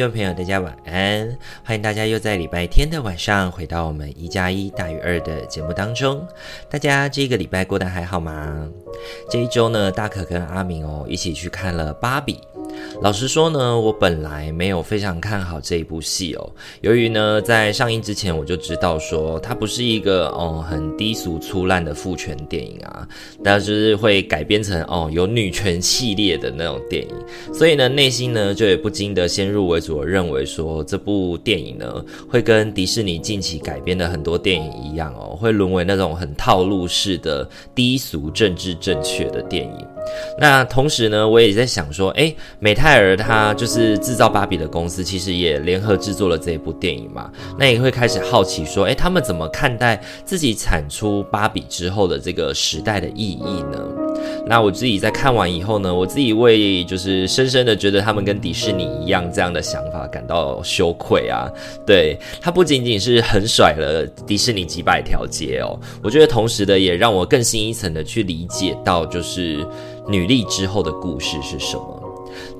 众朋友，大家晚安！欢迎大家又在礼拜天的晚上回到我们一加一大于二的节目当中。大家这个礼拜过得还好吗？这一周呢，大可跟阿明哦一起去看了《芭比》。老实说呢，我本来没有非常看好这一部戏哦。由于呢，在上映之前我就知道说它不是一个哦很低俗粗烂的父权电影啊，但是会改编成哦有女权系列的那种电影，所以呢，内心呢就也不禁的先入为主的认为说这部电影呢会跟迪士尼近期改编的很多电影一样哦，会沦为那种很套路式的低俗政治正确的电影。那同时呢，我也在想说，诶，美泰尔他就是制造芭比的公司，其实也联合制作了这一部电影嘛。那也会开始好奇说，诶，他们怎么看待自己产出芭比之后的这个时代的意义呢？那我自己在看完以后呢，我自己为就是深深的觉得他们跟迪士尼一样这样的想法感到羞愧啊。对，他不仅仅是很甩了迪士尼几百条街哦，我觉得同时的也让我更新一层的去理解到就是。女力之后的故事是什么？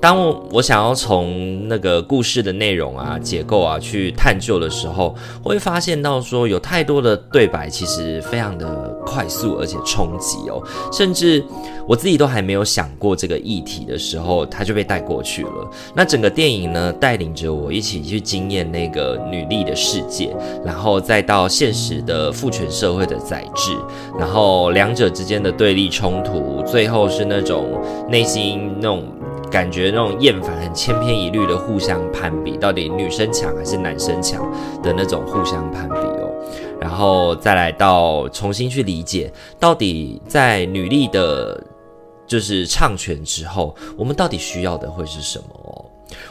当我想要从那个故事的内容啊、结构啊去探究的时候，我会发现到说有太多的对白其实非常的快速而且冲击哦，甚至我自己都还没有想过这个议题的时候，它就被带过去了。那整个电影呢，带领着我一起去经验那个女力的世界，然后再到现实的父权社会的宰制，然后两者之间的对立冲突，最后是那种内心那种。感觉那种厌烦、很千篇一律的互相攀比，到底女生强还是男生强的那种互相攀比哦，然后再来到重新去理解，到底在女力的，就是唱权之后，我们到底需要的会是什么？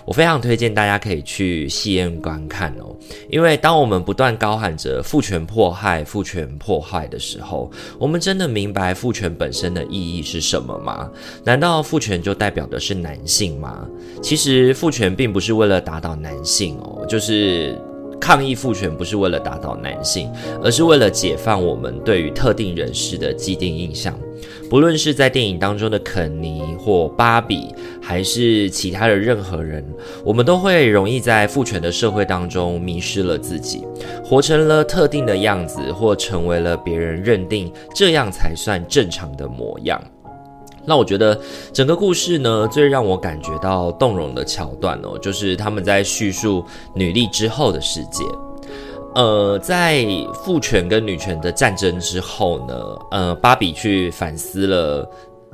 我非常推荐大家可以去戏院观看哦，因为当我们不断高喊着父权迫害、父权迫害的时候，我们真的明白父权本身的意义是什么吗？难道父权就代表的是男性吗？其实父权并不是为了打倒男性哦，就是抗议父权不是为了打倒男性，而是为了解放我们对于特定人士的既定印象。不论是在电影当中的肯尼或芭比，还是其他的任何人，我们都会容易在父权的社会当中迷失了自己，活成了特定的样子，或成为了别人认定这样才算正常的模样。那我觉得整个故事呢，最让我感觉到动容的桥段哦，就是他们在叙述女力之后的世界。呃，在父权跟女权的战争之后呢，呃，芭比去反思了，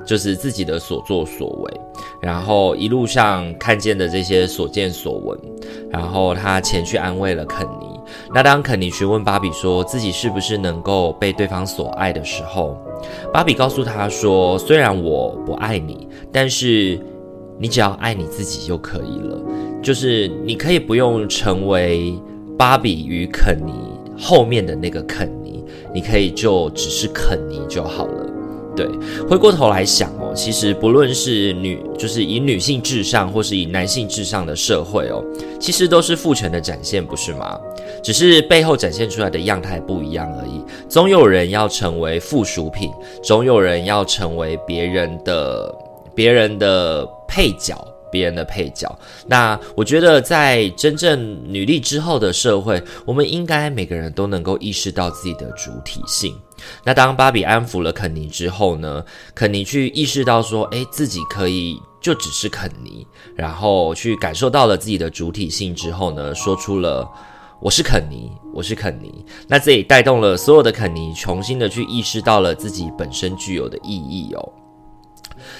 就是自己的所作所为，然后一路上看见的这些所见所闻，然后他前去安慰了肯尼。那当肯尼询问芭比说自己是不是能够被对方所爱的时候，芭比告诉他说：“虽然我不爱你，但是你只要爱你自己就可以了，就是你可以不用成为。”芭比与肯尼后面的那个肯尼，你可以就只是肯尼就好了。对，回过头来想哦，其实不论是女，就是以女性至上，或是以男性至上的社会哦，其实都是父权的展现，不是吗？只是背后展现出来的样态不一样而已。总有人要成为附属品，总有人要成为别人的别人的配角。别人的配角，那我觉得在真正女力之后的社会，我们应该每个人都能够意识到自己的主体性。那当芭比安抚了肯尼之后呢，肯尼去意识到说，诶，自己可以就只是肯尼，然后去感受到了自己的主体性之后呢，说出了我是肯尼，我是肯尼。那这也带动了所有的肯尼重新的去意识到了自己本身具有的意义哦。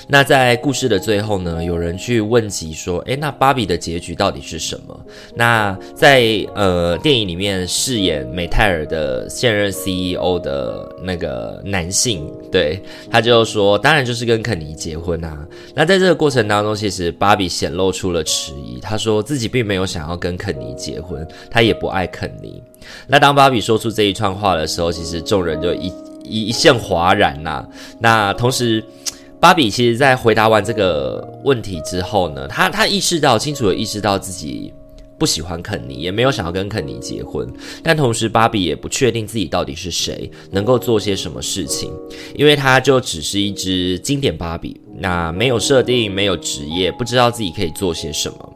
那在故事的最后呢，有人去问及说：“诶，那芭比的结局到底是什么？”那在呃电影里面饰演美泰尔的现任 CEO 的那个男性，对，他就说：“当然就是跟肯尼结婚啊。”那在这个过程当中，其实芭比显露出了迟疑，他说自己并没有想要跟肯尼结婚，他也不爱肯尼。那当芭比说出这一串话的时候，其实众人就一一一线哗然呐、啊。那同时。芭比其实，在回答完这个问题之后呢，她她意识到，清楚的意识到自己不喜欢肯尼，也没有想要跟肯尼结婚。但同时，芭比也不确定自己到底是谁，能够做些什么事情，因为他就只是一只经典芭比，那没有设定，没有职业，不知道自己可以做些什么。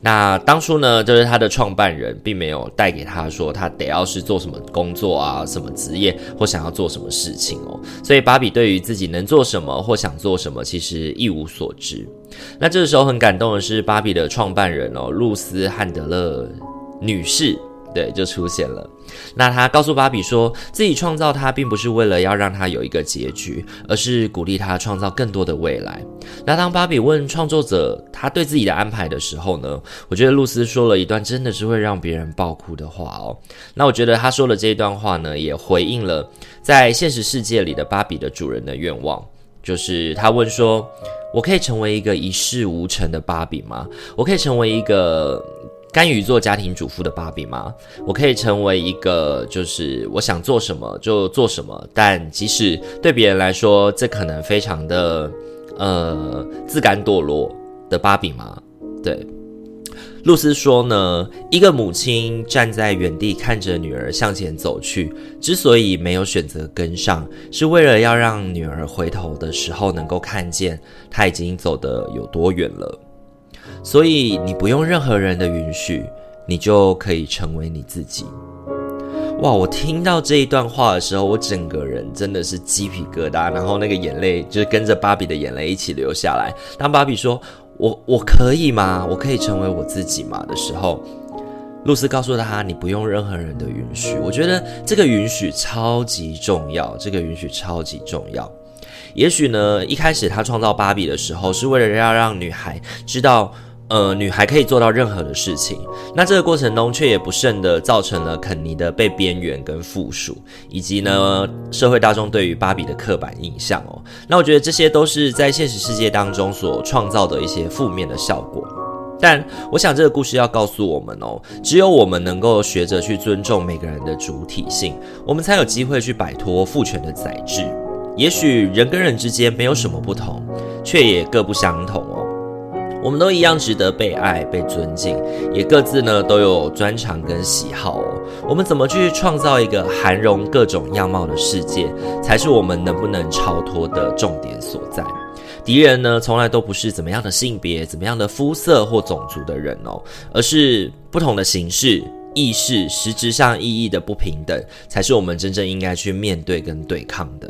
那当初呢，就是他的创办人并没有带给他说他得要是做什么工作啊，什么职业或想要做什么事情哦，所以芭比对于自己能做什么或想做什么，其实一无所知。那这个时候很感动的是芭比的创办人哦，露丝汉德勒女士。对，就出现了。那他告诉芭比说，自己创造他并不是为了要让他有一个结局，而是鼓励他创造更多的未来。那当芭比问创作者他对自己的安排的时候呢，我觉得露丝说了一段真的是会让别人爆哭的话哦。那我觉得他说的这一段话呢，也回应了在现实世界里的芭比的主人的愿望，就是他问说：“我可以成为一个一事无成的芭比吗？我可以成为一个？”甘于做家庭主妇的芭比吗？我可以成为一个，就是我想做什么就做什么，但即使对别人来说这可能非常的呃自甘堕落的芭比吗？对，露丝说呢，一个母亲站在原地看着女儿向前走去，之所以没有选择跟上，是为了要让女儿回头的时候能够看见她已经走得有多远了。所以你不用任何人的允许，你就可以成为你自己。哇！我听到这一段话的时候，我整个人真的是鸡皮疙瘩，然后那个眼泪就是跟着芭比的眼泪一起流下来。当芭比说“我我可以吗？我可以成为我自己吗？”的时候，露丝告诉他：“你不用任何人的允许。”我觉得这个允许超级重要，这个允许超级重要。也许呢，一开始他创造芭比的时候，是为了要让女孩知道。呃，女孩可以做到任何的事情，那这个过程中却也不慎的造成了肯尼的被边缘跟附属，以及呢社会大众对于芭比的刻板印象哦。那我觉得这些都是在现实世界当中所创造的一些负面的效果。但我想这个故事要告诉我们哦，只有我们能够学着去尊重每个人的主体性，我们才有机会去摆脱父权的宰制。也许人跟人之间没有什么不同，却也各不相同哦。我们都一样值得被爱、被尊敬，也各自呢都有专长跟喜好哦。我们怎么去创造一个涵容各种样貌的世界，才是我们能不能超脱的重点所在。敌人呢，从来都不是怎么样的性别、怎么样的肤色或种族的人哦，而是不同的形式、意识、实质上意义的不平等，才是我们真正应该去面对跟对抗的。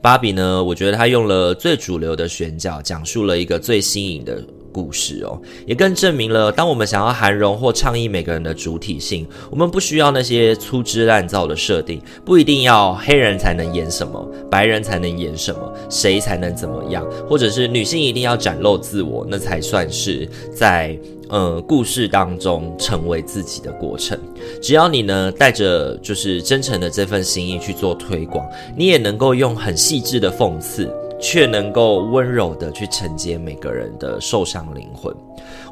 芭比呢，我觉得他用了最主流的选角，讲述了一个最新颖的故事哦，也更证明了，当我们想要涵容或倡议每个人的主体性，我们不需要那些粗制滥造的设定，不一定要黑人才能演什么，白人才能演什么，谁才能怎么样，或者是女性一定要展露自我，那才算是在呃故事当中成为自己的过程。只要你呢带着就是真诚的这份心意去做推广，你也能够用很细致的讽刺。却能够温柔地去承接每个人的受伤灵魂。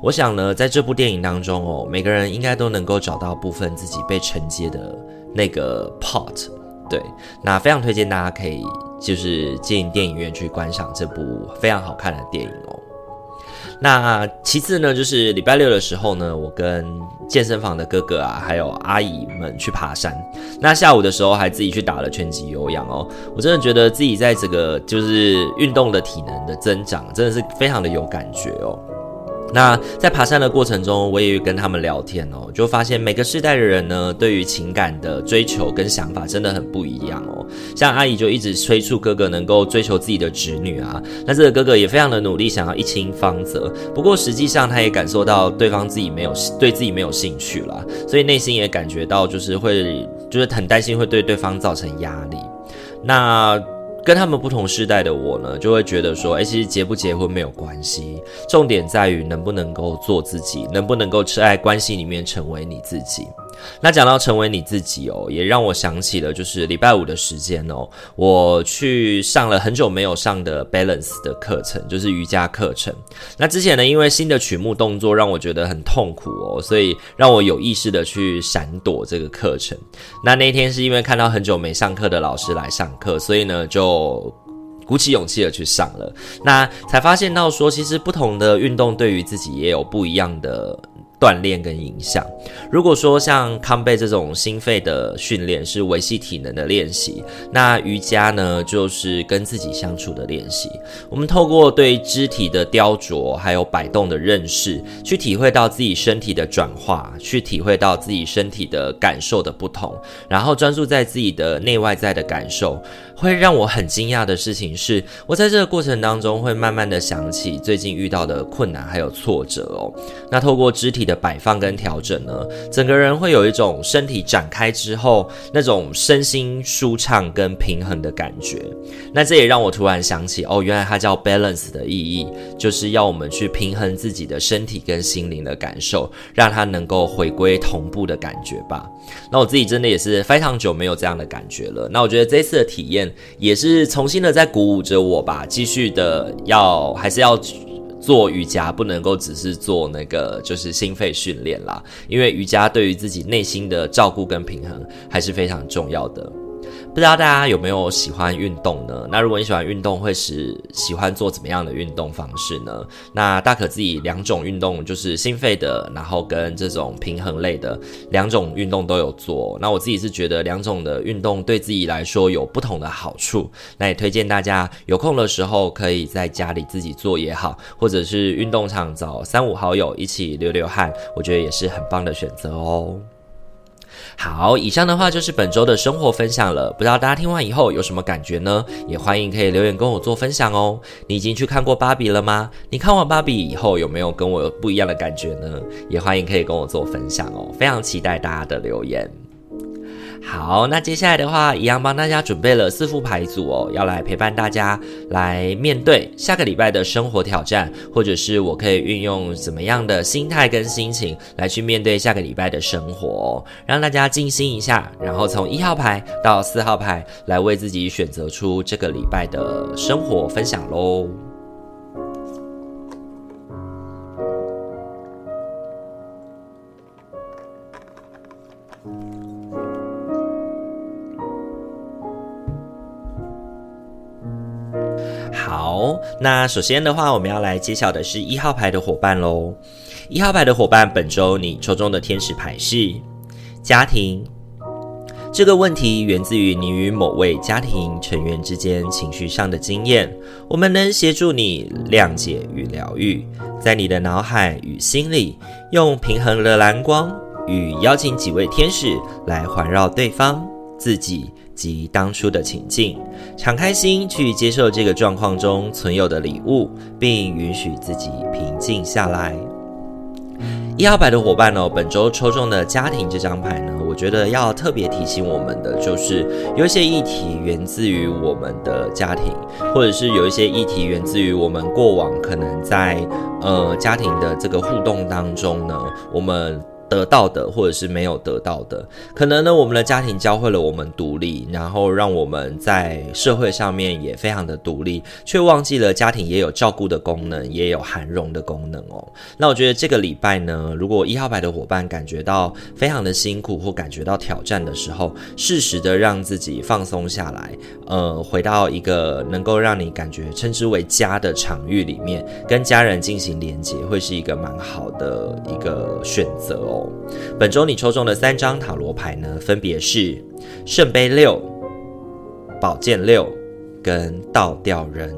我想呢，在这部电影当中哦，每个人应该都能够找到部分自己被承接的那个 part。对，那非常推荐大家可以就是进电影院去观赏这部非常好看的电影哦。那其次呢，就是礼拜六的时候呢，我跟健身房的哥哥啊，还有阿姨们去爬山。那下午的时候还自己去打了拳击有氧哦。我真的觉得自己在这个就是运动的体能的增长，真的是非常的有感觉哦。那在爬山的过程中，我也跟他们聊天哦，就发现每个世代的人呢，对于情感的追求跟想法真的很不一样哦。像阿姨就一直催促哥哥能够追求自己的侄女啊，那这个哥哥也非常的努力，想要一亲芳泽。不过实际上他也感受到对方自己没有对自己没有兴趣啦，所以内心也感觉到就是会就是很担心会对对方造成压力。那。跟他们不同时代的我呢，就会觉得说，哎，其实结不结婚没有关系，重点在于能不能够做自己，能不能够在关系里面成为你自己。那讲到成为你自己哦，也让我想起了，就是礼拜五的时间哦，我去上了很久没有上的 Balance 的课程，就是瑜伽课程。那之前呢，因为新的曲目动作让我觉得很痛苦哦，所以让我有意识的去闪躲这个课程。那那天是因为看到很久没上课的老师来上课，所以呢就鼓起勇气的去上了。那才发现到说，其实不同的运动对于自己也有不一样的。锻炼跟影响。如果说像康贝这种心肺的训练是维系体能的练习，那瑜伽呢，就是跟自己相处的练习。我们透过对肢体的雕琢还有摆动的认识，去体会到自己身体的转化，去体会到自己身体的感受的不同，然后专注在自己的内外在的感受。会让我很惊讶的事情是，我在这个过程当中会慢慢的想起最近遇到的困难还有挫折哦。那透过肢体的摆放跟调整呢，整个人会有一种身体展开之后那种身心舒畅跟平衡的感觉。那这也让我突然想起，哦，原来它叫 balance 的意义，就是要我们去平衡自己的身体跟心灵的感受，让它能够回归同步的感觉吧。那我自己真的也是非常久没有这样的感觉了。那我觉得这次的体验。也是重新的在鼓舞着我吧，继续的要还是要做瑜伽，不能够只是做那个就是心肺训练啦，因为瑜伽对于自己内心的照顾跟平衡还是非常重要的。不知道大家有没有喜欢运动呢？那如果你喜欢运动，会是喜欢做怎么样的运动方式呢？那大可自己两种运动，就是心肺的，然后跟这种平衡类的两种运动都有做。那我自己是觉得两种的运动对自己来说有不同的好处。那也推荐大家有空的时候可以在家里自己做也好，或者是运动场找三五好友一起流流汗，我觉得也是很棒的选择哦。好，以上的话就是本周的生活分享了。不知道大家听完以后有什么感觉呢？也欢迎可以留言跟我做分享哦。你已经去看过芭比了吗？你看完芭比以后有没有跟我有不一样的感觉呢？也欢迎可以跟我做分享哦。非常期待大家的留言。好，那接下来的话，一样帮大家准备了四副牌组哦，要来陪伴大家来面对下个礼拜的生活挑战，或者是我可以运用怎么样的心态跟心情来去面对下个礼拜的生活哦，让大家静心一下，然后从一号牌到四号牌来为自己选择出这个礼拜的生活分享喽。那首先的话，我们要来揭晓的是一号牌的伙伴喽。一号牌的伙伴，本周你抽中的天使牌是家庭。这个问题源自于你与某位家庭成员之间情绪上的经验。我们能协助你谅解与疗愈，在你的脑海与心里，用平衡的蓝光与邀请几位天使来环绕对方、自己。及当初的情境，敞开心去接受这个状况中存有的礼物，并允许自己平静下来。一号牌的伙伴呢，本周抽中的家庭这张牌呢，我觉得要特别提醒我们的，就是有一些议题源自于我们的家庭，或者是有一些议题源自于我们过往可能在呃家庭的这个互动当中呢，我们。得到的，或者是没有得到的，可能呢，我们的家庭教会了我们独立，然后让我们在社会上面也非常的独立，却忘记了家庭也有照顾的功能，也有涵容的功能哦。那我觉得这个礼拜呢，如果一号牌的伙伴感觉到非常的辛苦或感觉到挑战的时候，适时的让自己放松下来，呃，回到一个能够让你感觉称之为家的场域里面，跟家人进行连结，会是一个蛮好的一个选择哦。本周你抽中的三张塔罗牌呢，分别是圣杯六、宝剑六跟倒吊人。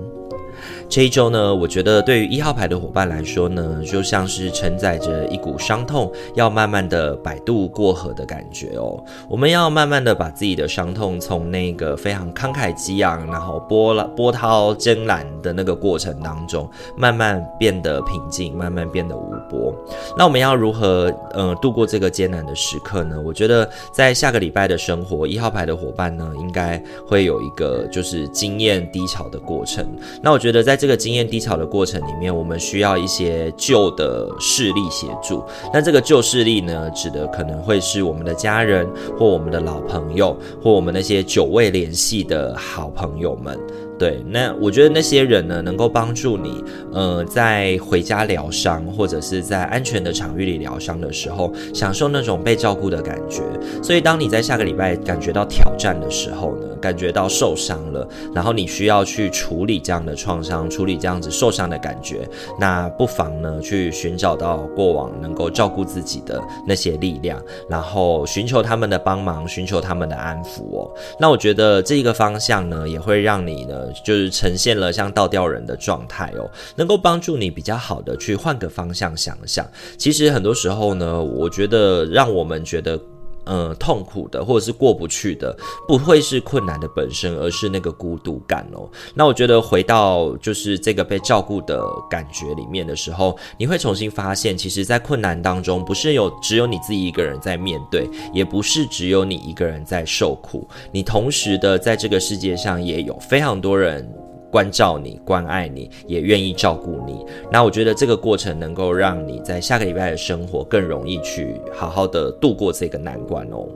这一周呢，我觉得对于一号牌的伙伴来说呢，就像是承载着一股伤痛，要慢慢的摆渡过河的感觉哦。我们要慢慢的把自己的伤痛从那个非常慷慨激昂，然后波浪波涛绚烂的那个过程当中，慢慢变得平静，慢慢变得无波。那我们要如何呃度过这个艰难的时刻呢？我觉得在下个礼拜的生活，一号牌的伙伴呢，应该会有一个就是经验低潮的过程。那我觉得在在这个经验低潮的过程里面，我们需要一些旧的势力协助。那这个旧势力呢，指的可能会是我们的家人，或我们的老朋友，或我们那些久未联系的好朋友们。对，那我觉得那些人呢，能够帮助你，呃，在回家疗伤，或者是在安全的场域里疗伤的时候，享受那种被照顾的感觉。所以，当你在下个礼拜感觉到挑战的时候呢，感觉到受伤了，然后你需要去处理这样的创伤，处理这样子受伤的感觉，那不妨呢，去寻找到过往能够照顾自己的那些力量，然后寻求他们的帮忙，寻求他们的安抚哦。那我觉得这一个方向呢，也会让你呢。就是呈现了像倒吊人的状态哦，能够帮助你比较好的去换个方向想想。其实很多时候呢，我觉得让我们觉得。呃，痛苦的或者是过不去的，不会是困难的本身，而是那个孤独感哦。那我觉得回到就是这个被照顾的感觉里面的时候，你会重新发现，其实，在困难当中，不是有只有你自己一个人在面对，也不是只有你一个人在受苦，你同时的在这个世界上也有非常多人。关照你，关爱你，也愿意照顾你。那我觉得这个过程能够让你在下个礼拜的生活更容易去好好的度过这个难关哦。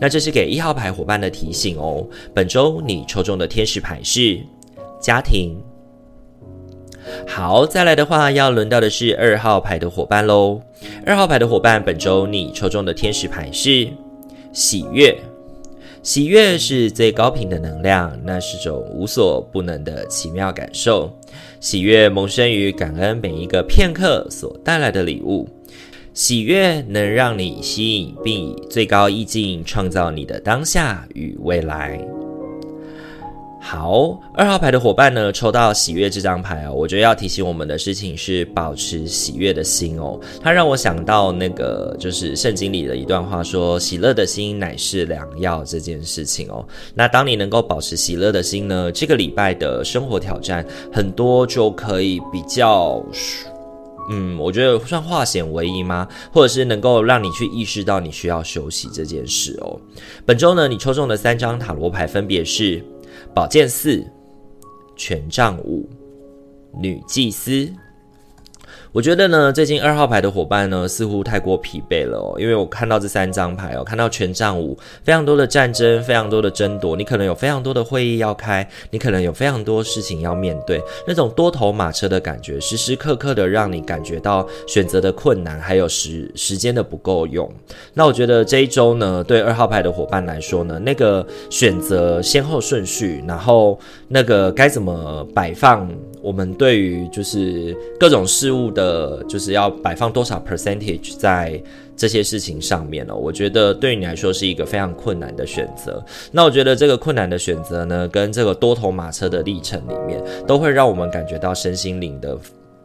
那这是给一号牌伙伴的提醒哦。本周你抽中的天使牌是家庭。好，再来的话要轮到的是二号牌的伙伴喽。二号牌的伙伴，本周你抽中的天使牌是喜悦。喜悦是最高频的能量，那是种无所不能的奇妙感受。喜悦萌生于感恩每一个片刻所带来的礼物。喜悦能让你吸引，并以最高意境创造你的当下与未来。好，二号牌的伙伴呢，抽到喜悦这张牌哦。我觉得要提醒我们的事情是保持喜悦的心哦。它让我想到那个就是圣经里的一段话，说喜乐的心乃是良药这件事情哦。那当你能够保持喜乐的心呢，这个礼拜的生活挑战很多就可以比较，嗯，我觉得算化险为夷吗？或者是能够让你去意识到你需要休息这件事哦。本周呢，你抽中的三张塔罗牌分别是。宝剑四、权杖五、女祭司。我觉得呢，最近二号牌的伙伴呢，似乎太过疲惫了哦。因为我看到这三张牌哦，看到权杖五，非常多的战争，非常多的争夺，你可能有非常多的会议要开，你可能有非常多事情要面对，那种多头马车的感觉，时时刻刻的让你感觉到选择的困难，还有时时间的不够用。那我觉得这一周呢，对二号牌的伙伴来说呢，那个选择先后顺序，然后那个该怎么摆放。我们对于就是各种事物的，就是要摆放多少 percentage 在这些事情上面呢？我觉得对于你来说是一个非常困难的选择。那我觉得这个困难的选择呢，跟这个多头马车的历程里面，都会让我们感觉到身心灵的。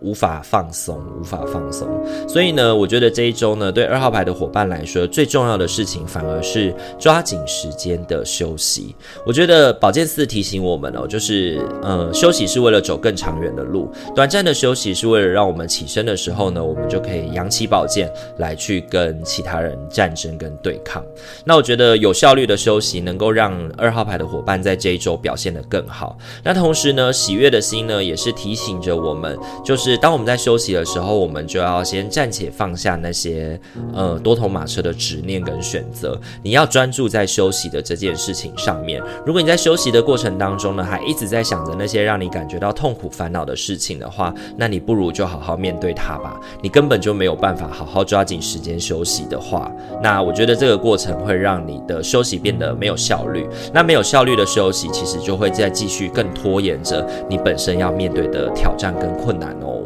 无法放松，无法放松。所以呢，我觉得这一周呢，对二号牌的伙伴来说，最重要的事情反而是抓紧时间的休息。我觉得宝剑四提醒我们哦，就是呃，休息是为了走更长远的路，短暂的休息是为了让我们起身的时候呢，我们就可以扬起宝剑来去跟其他人战争跟对抗。那我觉得有效率的休息能够让二号牌的伙伴在这一周表现得更好。那同时呢，喜悦的心呢，也是提醒着我们，就是。当我们在休息的时候，我们就要先暂且放下那些呃多头马车的执念跟选择。你要专注在休息的这件事情上面。如果你在休息的过程当中呢，还一直在想着那些让你感觉到痛苦烦恼的事情的话，那你不如就好好面对它吧。你根本就没有办法好好抓紧时间休息的话，那我觉得这个过程会让你的休息变得没有效率。那没有效率的休息，其实就会再继续更拖延着你本身要面对的挑战跟困难哦。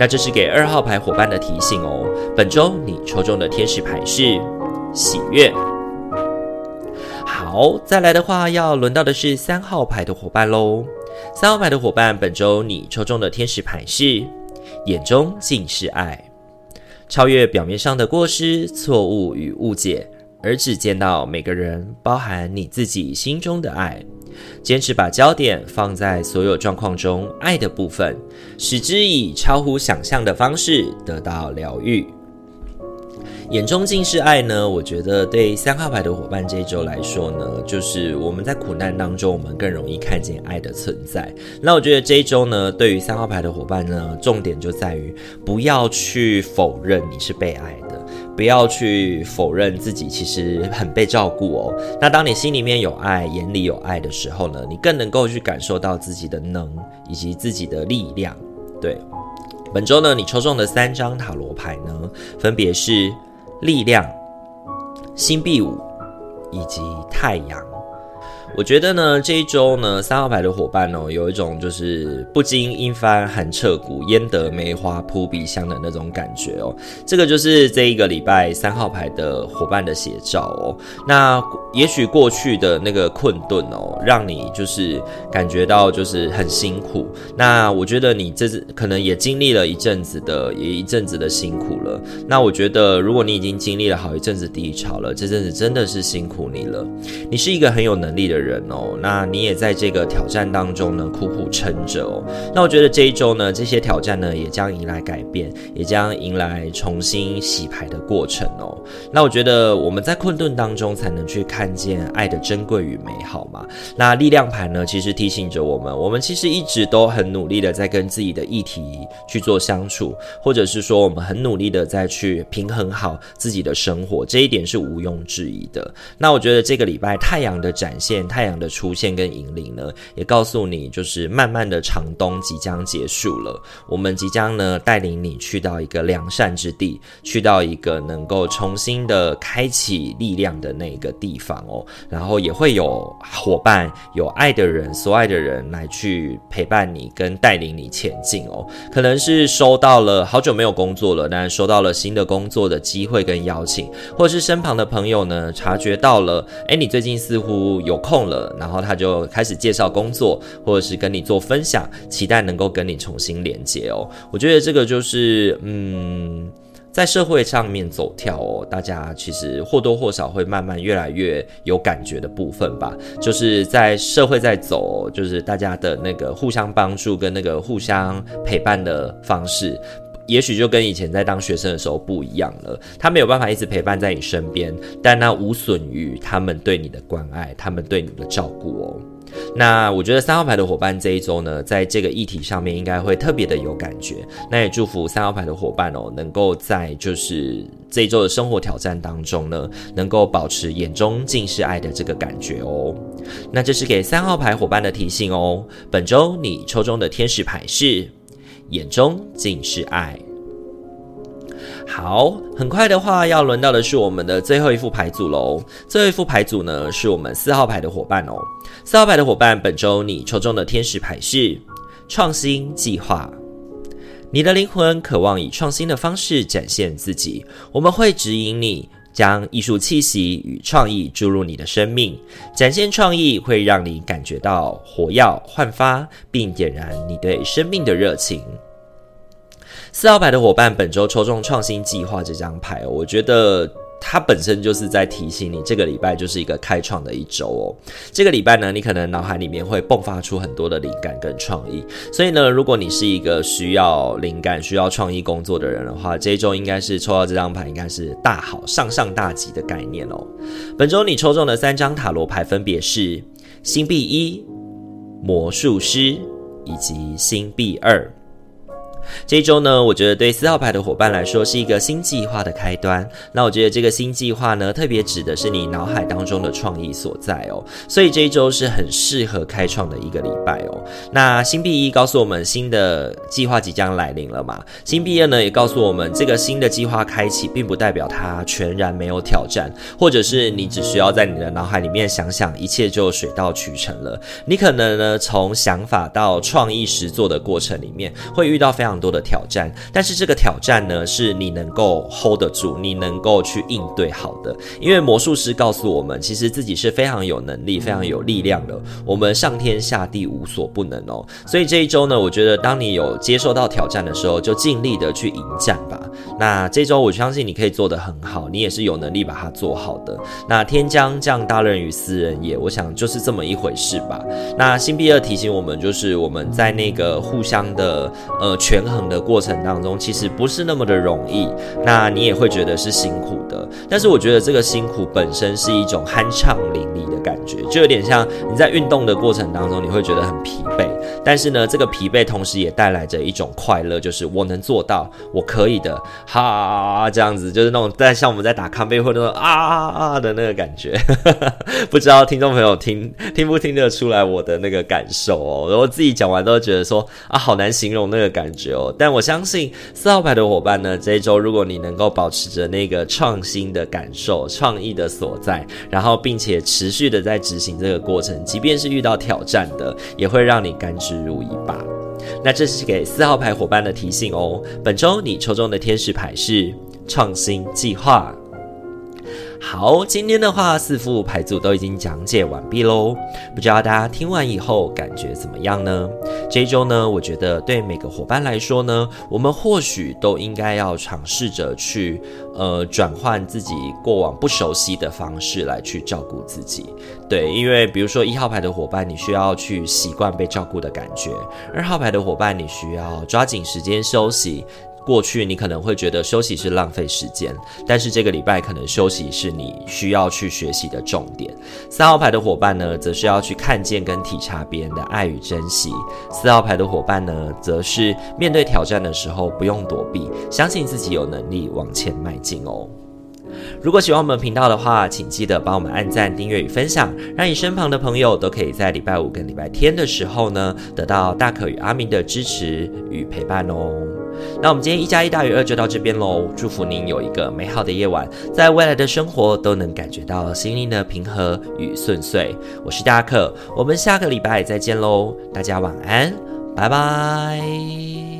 那这是给二号牌伙伴的提醒哦。本周你抽中的天使牌是喜悦。好，再来的话要轮到的是三号牌的伙伴喽。三号牌的伙伴，本周你抽中的天使牌是眼中尽是爱，超越表面上的过失、错误与误解，而只见到每个人，包含你自己心中的爱。坚持把焦点放在所有状况中爱的部分，使之以超乎想象的方式得到疗愈。眼中尽是爱呢？我觉得对三号牌的伙伴这一周来说呢，就是我们在苦难当中，我们更容易看见爱的存在。那我觉得这一周呢，对于三号牌的伙伴呢，重点就在于不要去否认你是被爱的，不要去否认自己其实很被照顾哦。那当你心里面有爱，眼里有爱的时候呢，你更能够去感受到自己的能以及自己的力量。对，本周呢，你抽中的三张塔罗牌呢，分别是。力量、星币五以及太阳。我觉得呢，这一周呢，三号牌的伙伴哦，有一种就是不经一番寒彻骨，焉得梅花扑鼻香的那种感觉哦。这个就是这一个礼拜三号牌的伙伴的写照哦。那也许过去的那个困顿哦，让你就是感觉到就是很辛苦。那我觉得你这次可能也经历了一阵子的，也一阵子的辛苦了。那我觉得，如果你已经经历了好一阵子低潮了，这阵子真的是辛苦你了。你是一个很有能力的人。人哦，那你也在这个挑战当中呢，苦苦撑着哦。那我觉得这一周呢，这些挑战呢，也将迎来改变，也将迎来重新洗牌的过程哦。那我觉得我们在困顿当中，才能去看见爱的珍贵与美好嘛。那力量牌呢，其实提醒着我们，我们其实一直都很努力的在跟自己的议题去做相处，或者是说我们很努力的在去平衡好自己的生活，这一点是毋庸置疑的。那我觉得这个礼拜太阳的展现，太阳的出现跟引领呢，也告诉你，就是慢慢的长冬即将结束了。我们即将呢带领你去到一个良善之地，去到一个能够重新的开启力量的那个地方哦。然后也会有伙伴、有爱的人、所爱的人来去陪伴你跟带领你前进哦。可能是收到了好久没有工作了，但是收到了新的工作的机会跟邀请，或是身旁的朋友呢察觉到了，诶，你最近似乎有空了。然后他就开始介绍工作，或者是跟你做分享，期待能够跟你重新连接哦。我觉得这个就是，嗯，在社会上面走跳哦，大家其实或多或少会慢慢越来越有感觉的部分吧。就是在社会在走，就是大家的那个互相帮助跟那个互相陪伴的方式。也许就跟以前在当学生的时候不一样了，他没有办法一直陪伴在你身边，但那无损于他们对你的关爱，他们对你的照顾哦。那我觉得三号牌的伙伴这一周呢，在这个议题上面应该会特别的有感觉。那也祝福三号牌的伙伴哦，能够在就是这一周的生活挑战当中呢，能够保持眼中尽是爱的这个感觉哦。那这是给三号牌伙伴的提醒哦。本周你抽中的天使牌是。眼中尽是爱。好，很快的话，要轮到的是我们的最后一副牌组喽。最后一副牌组呢，是我们四号牌的伙伴哦。四号牌的伙伴，本周你抽中的天使牌是创新计划。你的灵魂渴望以创新的方式展现自己，我们会指引你。将艺术气息与创意注入你的生命，展现创意会让你感觉到火药焕发，并点燃你对生命的热情。四号牌的伙伴，本周抽中创新计划这张牌，我觉得。它本身就是在提醒你，这个礼拜就是一个开创的一周哦。这个礼拜呢，你可能脑海里面会迸发出很多的灵感跟创意。所以呢，如果你是一个需要灵感、需要创意工作的人的话，这一周应该是抽到这张牌，应该是大好、上上大吉的概念哦。本周你抽中的三张塔罗牌分别是星币一、魔术师以及星币二。这一周呢，我觉得对四号牌的伙伴来说是一个新计划的开端。那我觉得这个新计划呢，特别指的是你脑海当中的创意所在哦。所以这一周是很适合开创的一个礼拜哦。那星币一告诉我们新的计划即将来临了嘛？星币二呢也告诉我们，这个新的计划开启，并不代表它全然没有挑战，或者是你只需要在你的脑海里面想想，一切就水到渠成了。你可能呢从想法到创意实作的过程里面，会遇到非常多的挑战，但是这个挑战呢，是你能够 hold 得住，你能够去应对好的。因为魔术师告诉我们，其实自己是非常有能力、非常有力量的。我们上天下地无所不能哦。所以这一周呢，我觉得当你有接受到挑战的时候，就尽力的去迎战吧。那这周我相信你可以做得很好，你也是有能力把它做好的。那天将降大任于斯人也，我想就是这么一回事吧。那星币二提醒我们，就是我们在那个互相的呃权衡的过程当中，其实不是那么的容易。那你也会觉得是辛苦的，但是我觉得这个辛苦本身是一种酣畅淋漓的感觉，就有点像你在运动的过程当中，你会觉得很疲惫，但是呢，这个疲惫同时也带来着一种快乐，就是我能做到，我可以的，哈，这样子就是那种在像我们在打康贝或者啊啊啊的那个感觉，不知道听众朋友听听不听得出来我的那个感受哦？然后自己讲完都觉得说啊，好难形容那个感觉哦。但我相信四号牌的伙伴呢，这一周如果你能够保持着那个创新的感受、创意的所在，然后并且持续的在执行这个过程，即便是遇到挑战的，也会让你甘之如饴吧。那这是给四号牌伙伴的提醒哦。本周你抽中的天使牌是创新计划。好，今天的话四副牌组都已经讲解完毕喽，不知道大家听完以后感觉怎么样呢？这一周呢，我觉得对每个伙伴来说呢，我们或许都应该要尝试着去呃转换自己过往不熟悉的方式来去照顾自己。对，因为比如说一号牌的伙伴，你需要去习惯被照顾的感觉；二号牌的伙伴，你需要抓紧时间休息。过去你可能会觉得休息是浪费时间，但是这个礼拜可能休息是你需要去学习的重点。三号牌的伙伴呢，则是要去看见跟体察别人的爱与珍惜。四号牌的伙伴呢，则是面对挑战的时候不用躲避，相信自己有能力往前迈进哦。如果喜欢我们频道的话，请记得帮我们按赞、订阅与分享，让你身旁的朋友都可以在礼拜五跟礼拜天的时候呢，得到大可与阿明的支持与陪伴哦。那我们今天一加一大于二就到这边喽，祝福您有一个美好的夜晚，在未来的生活都能感觉到心灵的平和与顺遂。我是大克，我们下个礼拜再见喽，大家晚安，拜拜。